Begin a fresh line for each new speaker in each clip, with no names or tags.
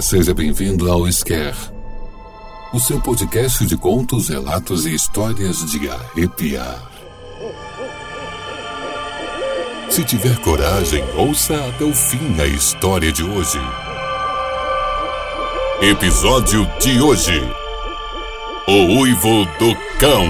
Seja bem-vindo ao Scare, o seu podcast de contos, relatos e histórias de arrepiar. Se tiver coragem, ouça até o fim a história de hoje. Episódio de hoje: O Uivo do Cão.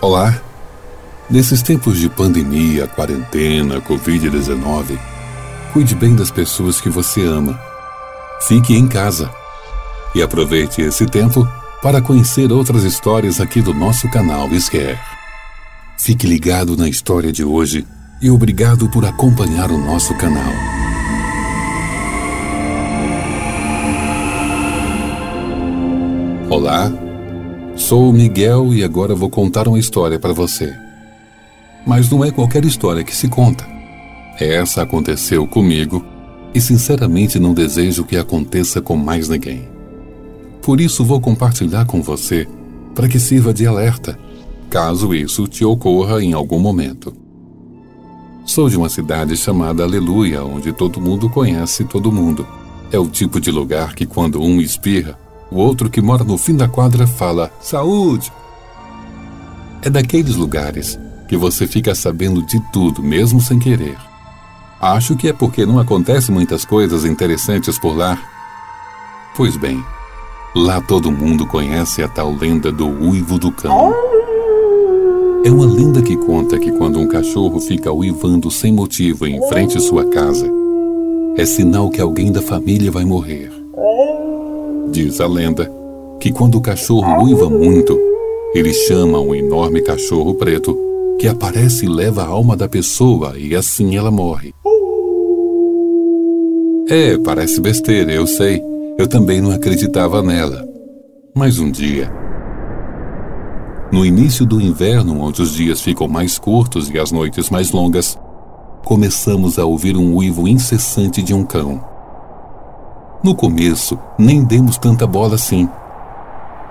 Olá. Nesses tempos de pandemia, quarentena, Covid-19, cuide bem das pessoas que você ama. Fique em casa. E aproveite esse tempo para conhecer outras histórias aqui do nosso canal Scare. Fique ligado na história de hoje e obrigado por acompanhar o nosso canal. Olá, sou o Miguel e agora vou contar uma história para você. Mas não é qualquer história que se conta. Essa aconteceu comigo e sinceramente não desejo que aconteça com mais ninguém. Por isso vou compartilhar com você para que sirva de alerta, caso isso te ocorra em algum momento. Sou de uma cidade chamada Aleluia, onde todo mundo conhece todo mundo. É o tipo de lugar que quando um espirra, o outro que mora no fim da quadra fala saúde. É daqueles lugares que você fica sabendo de tudo, mesmo sem querer. Acho que é porque não acontecem muitas coisas interessantes por lá. Pois bem, lá todo mundo conhece a tal lenda do uivo do cão. É uma lenda que conta que quando um cachorro fica uivando sem motivo em frente à sua casa, é sinal que alguém da família vai morrer. Diz a lenda que quando o cachorro uiva muito, ele chama um enorme cachorro preto que aparece e leva a alma da pessoa e assim ela morre. É, parece besteira, eu sei. Eu também não acreditava nela. Mas um dia, no início do inverno, onde os dias ficam mais curtos e as noites mais longas, começamos a ouvir um uivo incessante de um cão. No começo, nem demos tanta bola assim.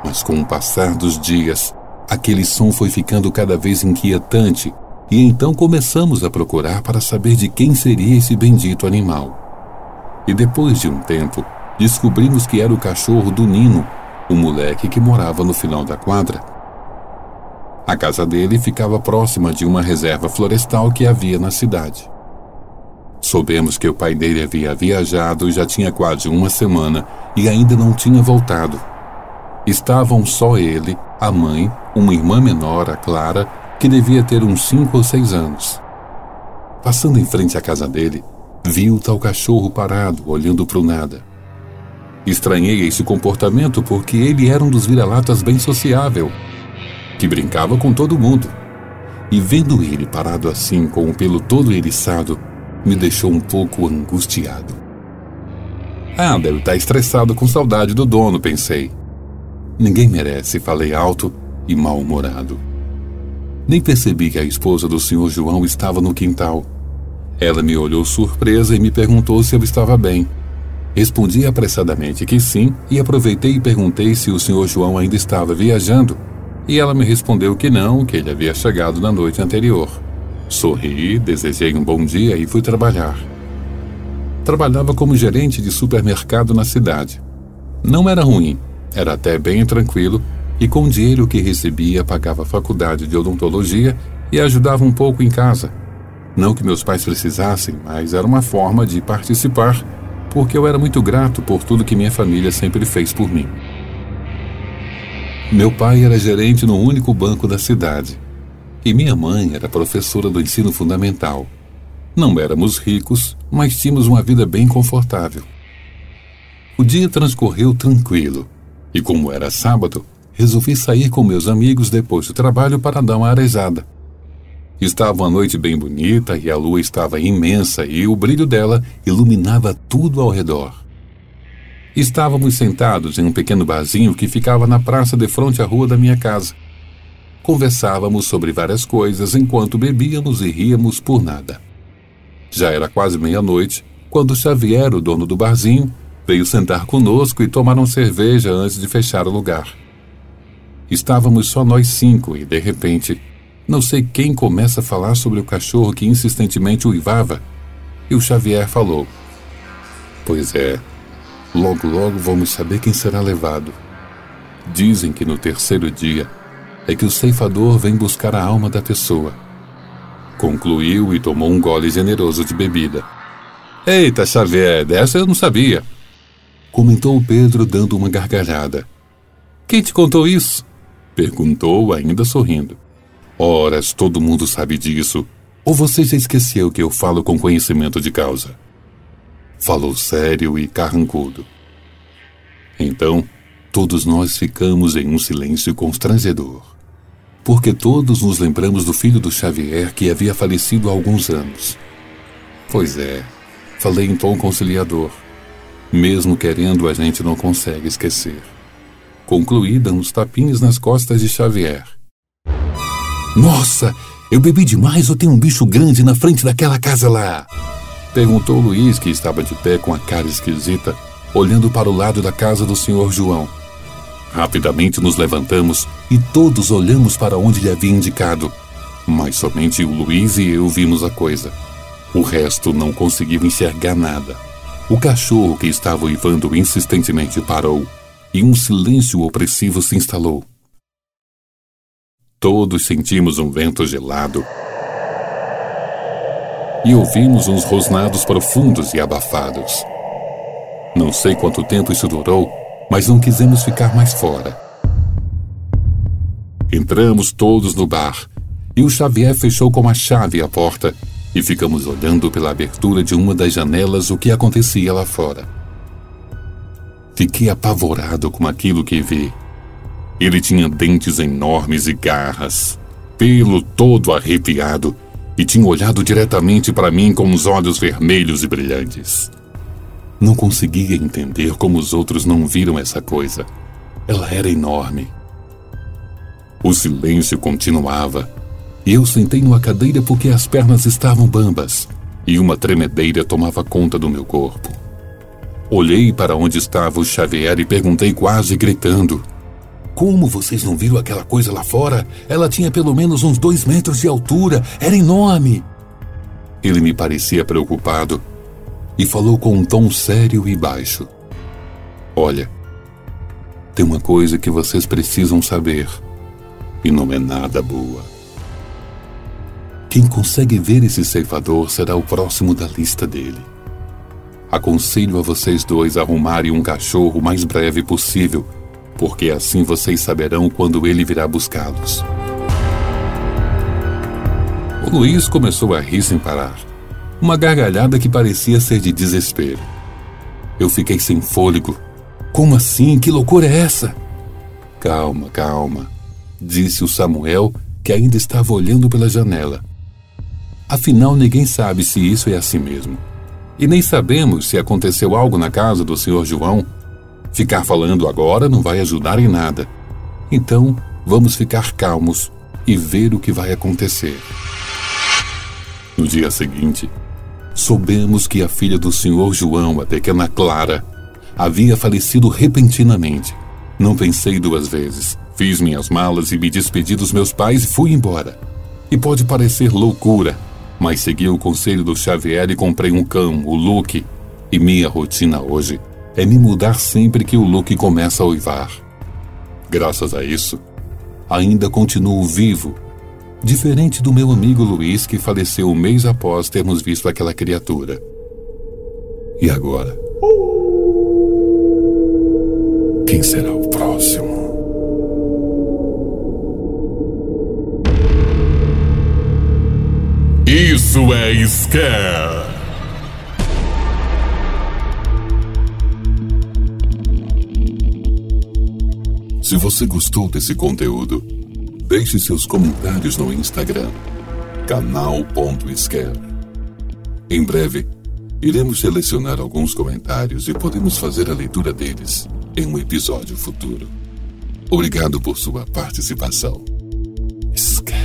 Mas com o passar dos dias, Aquele som foi ficando cada vez inquietante e então começamos a procurar para saber de quem seria esse bendito animal. E depois de um tempo, descobrimos que era o cachorro do Nino, o moleque que morava no final da quadra. A casa dele ficava próxima de uma reserva florestal que havia na cidade. Soubemos que o pai dele havia viajado já tinha quase uma semana e ainda não tinha voltado. Estavam só ele, a mãe, uma irmã menor, a Clara, que devia ter uns cinco ou seis anos. Passando em frente à casa dele, vi o tal cachorro parado, olhando para o nada. Estranhei esse comportamento porque ele era um dos vira-latas bem sociável, que brincava com todo mundo. E vendo ele parado assim, com o pelo todo eriçado, me deixou um pouco angustiado. Ah, deve estar estressado com saudade do dono, pensei. Ninguém merece, falei alto e mal-humorado. Nem percebi que a esposa do senhor João estava no quintal. Ela me olhou surpresa e me perguntou se eu estava bem. Respondi apressadamente que sim e aproveitei e perguntei se o senhor João ainda estava viajando. E ela me respondeu que não, que ele havia chegado na noite anterior. Sorri, desejei um bom dia e fui trabalhar. Trabalhava como gerente de supermercado na cidade. Não era ruim, era até bem tranquilo e com o dinheiro que recebia pagava a faculdade de odontologia e ajudava um pouco em casa. Não que meus pais precisassem, mas era uma forma de participar, porque eu era muito grato por tudo que minha família sempre fez por mim. Meu pai era gerente no único banco da cidade e minha mãe era professora do ensino fundamental. Não éramos ricos, mas tínhamos uma vida bem confortável. O dia transcorreu tranquilo e como era sábado, resolvi sair com meus amigos depois do trabalho para dar uma arejada. Estava uma noite bem bonita e a lua estava imensa e o brilho dela iluminava tudo ao redor. Estávamos sentados em um pequeno barzinho que ficava na praça de frente à rua da minha casa. Conversávamos sobre várias coisas enquanto bebíamos e ríamos por nada. Já era quase meia-noite quando Xavier, o dono do barzinho, Veio sentar conosco e tomar uma cerveja antes de fechar o lugar. Estávamos só nós cinco e, de repente, não sei quem começa a falar sobre o cachorro que insistentemente uivava E o Xavier falou: Pois é, logo logo vamos saber quem será levado. Dizem que no terceiro dia é que o ceifador vem buscar a alma da pessoa. Concluiu e tomou um gole generoso de bebida. Eita, Xavier, dessa eu não sabia. Comentou Pedro dando uma gargalhada. Quem te contou isso? Perguntou, ainda sorrindo. Horas, todo mundo sabe disso. Ou você já esqueceu que eu falo com conhecimento de causa? Falou sério e carrancudo. Então, todos nós ficamos em um silêncio constrangedor. Porque todos nos lembramos do filho do Xavier que havia falecido há alguns anos. Pois é, Falei em tom conciliador. Mesmo querendo, a gente não consegue esquecer. Concluí dando uns tapinhas nas costas de Xavier. Nossa, eu bebi demais ou tem um bicho grande na frente daquela casa lá? Perguntou Luiz, que estava de pé com a cara esquisita, olhando para o lado da casa do senhor João. Rapidamente nos levantamos e todos olhamos para onde lhe havia indicado, mas somente o Luiz e eu vimos a coisa. O resto não conseguiu enxergar nada. O cachorro que estava uivando insistentemente parou e um silêncio opressivo se instalou. Todos sentimos um vento gelado e ouvimos uns rosnados profundos e abafados. Não sei quanto tempo isso durou, mas não quisemos ficar mais fora. Entramos todos no bar e o Xavier fechou com a chave a porta e ficamos olhando pela abertura de uma das janelas o que acontecia lá fora. Fiquei apavorado com aquilo que vi. Ele tinha dentes enormes e garras, pelo todo arrepiado, e tinha olhado diretamente para mim com os olhos vermelhos e brilhantes. Não conseguia entender como os outros não viram essa coisa. Ela era enorme. O silêncio continuava eu sentei numa cadeira porque as pernas estavam bambas e uma tremedeira tomava conta do meu corpo. Olhei para onde estava o Xavier e perguntei quase gritando: Como vocês não viram aquela coisa lá fora? Ela tinha pelo menos uns dois metros de altura, era enorme. Ele me parecia preocupado e falou com um tom sério e baixo: Olha, tem uma coisa que vocês precisam saber, e não é nada boa. Quem consegue ver esse ceifador será o próximo da lista dele. Aconselho a vocês dois arrumarem um cachorro o mais breve possível, porque assim vocês saberão quando ele virá buscá-los. O Luiz começou a rir sem parar. Uma gargalhada que parecia ser de desespero. Eu fiquei sem fôlego. Como assim? Que loucura é essa? Calma, calma, disse o Samuel, que ainda estava olhando pela janela. Afinal, ninguém sabe se isso é assim mesmo. E nem sabemos se aconteceu algo na casa do Sr. João. Ficar falando agora não vai ajudar em nada. Então, vamos ficar calmos e ver o que vai acontecer. No dia seguinte, soubemos que a filha do Sr. João, a pequena Clara, havia falecido repentinamente. Não pensei duas vezes. Fiz minhas malas e me despedi dos meus pais e fui embora. E pode parecer loucura, mas segui o conselho do Xavier e comprei um cão, o Luke. E minha rotina hoje é me mudar sempre que o Luke começa a uivar. Graças a isso, ainda continuo vivo, diferente do meu amigo Luiz que faleceu um mês após termos visto aquela criatura. E agora? Quem será o Isso é Scare! Se você gostou desse conteúdo, deixe seus comentários no Instagram, canal.scare. Em breve, iremos selecionar alguns comentários e podemos fazer a leitura deles em um episódio futuro. Obrigado por sua participação. Scare.